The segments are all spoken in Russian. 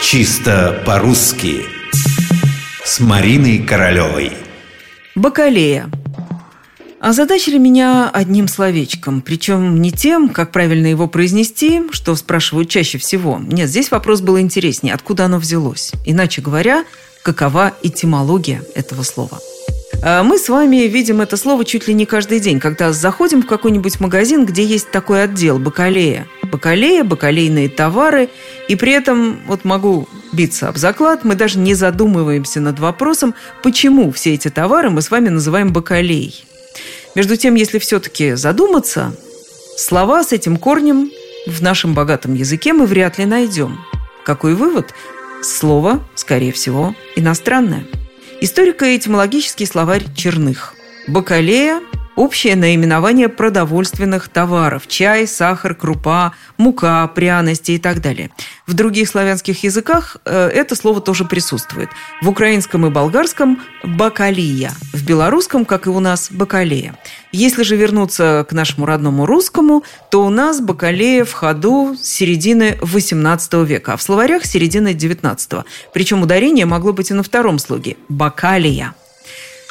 Чисто по-русски С Мариной Королевой Бакалея Озадачили меня одним словечком, причем не тем, как правильно его произнести, что спрашивают чаще всего. Нет, здесь вопрос был интереснее, откуда оно взялось. Иначе говоря, какова этимология этого слова. А мы с вами видим это слово чуть ли не каждый день, когда заходим в какой-нибудь магазин, где есть такой отдел – бакалея. Бакалея, бакалейные товары. И при этом, вот могу биться об заклад, мы даже не задумываемся над вопросом, почему все эти товары мы с вами называем бакалей. Между тем, если все-таки задуматься, слова с этим корнем в нашем богатом языке мы вряд ли найдем. Какой вывод? Слово, скорее всего, иностранное. Историко-этимологический словарь Черных. Бакалея общее наименование продовольственных товаров – чай, сахар, крупа, мука, пряности и так далее. В других славянских языках э, это слово тоже присутствует. В украинском и болгарском – бакалия, в белорусском, как и у нас, бакалея. Если же вернуться к нашему родному русскому, то у нас бакалея в ходу с середины XVIII века, а в словарях – середины XIX. Причем ударение могло быть и на втором слоге – бакалия –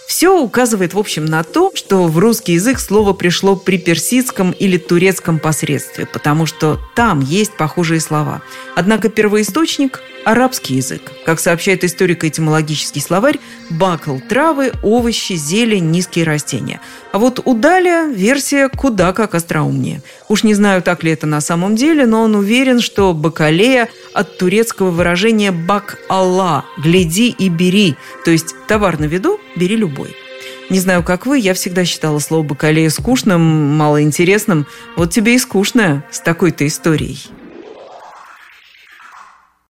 все указывает, в общем, на то, что в русский язык слово пришло при персидском или турецком посредстве, потому что там есть похожие слова. Однако первоисточник – арабский язык. Как сообщает историко-этимологический словарь, бакл – травы, овощи, зелень, низкие растения. А вот у Даля версия куда как остроумнее. Уж не знаю, так ли это на самом деле, но он уверен, что бакалея от турецкого выражения «бак Алла» – «гляди и бери», то есть товар на виду – бери любой. Не знаю, как вы, я всегда считала слово «бакалея» скучным, малоинтересным. Вот тебе и скучное с такой-то историей.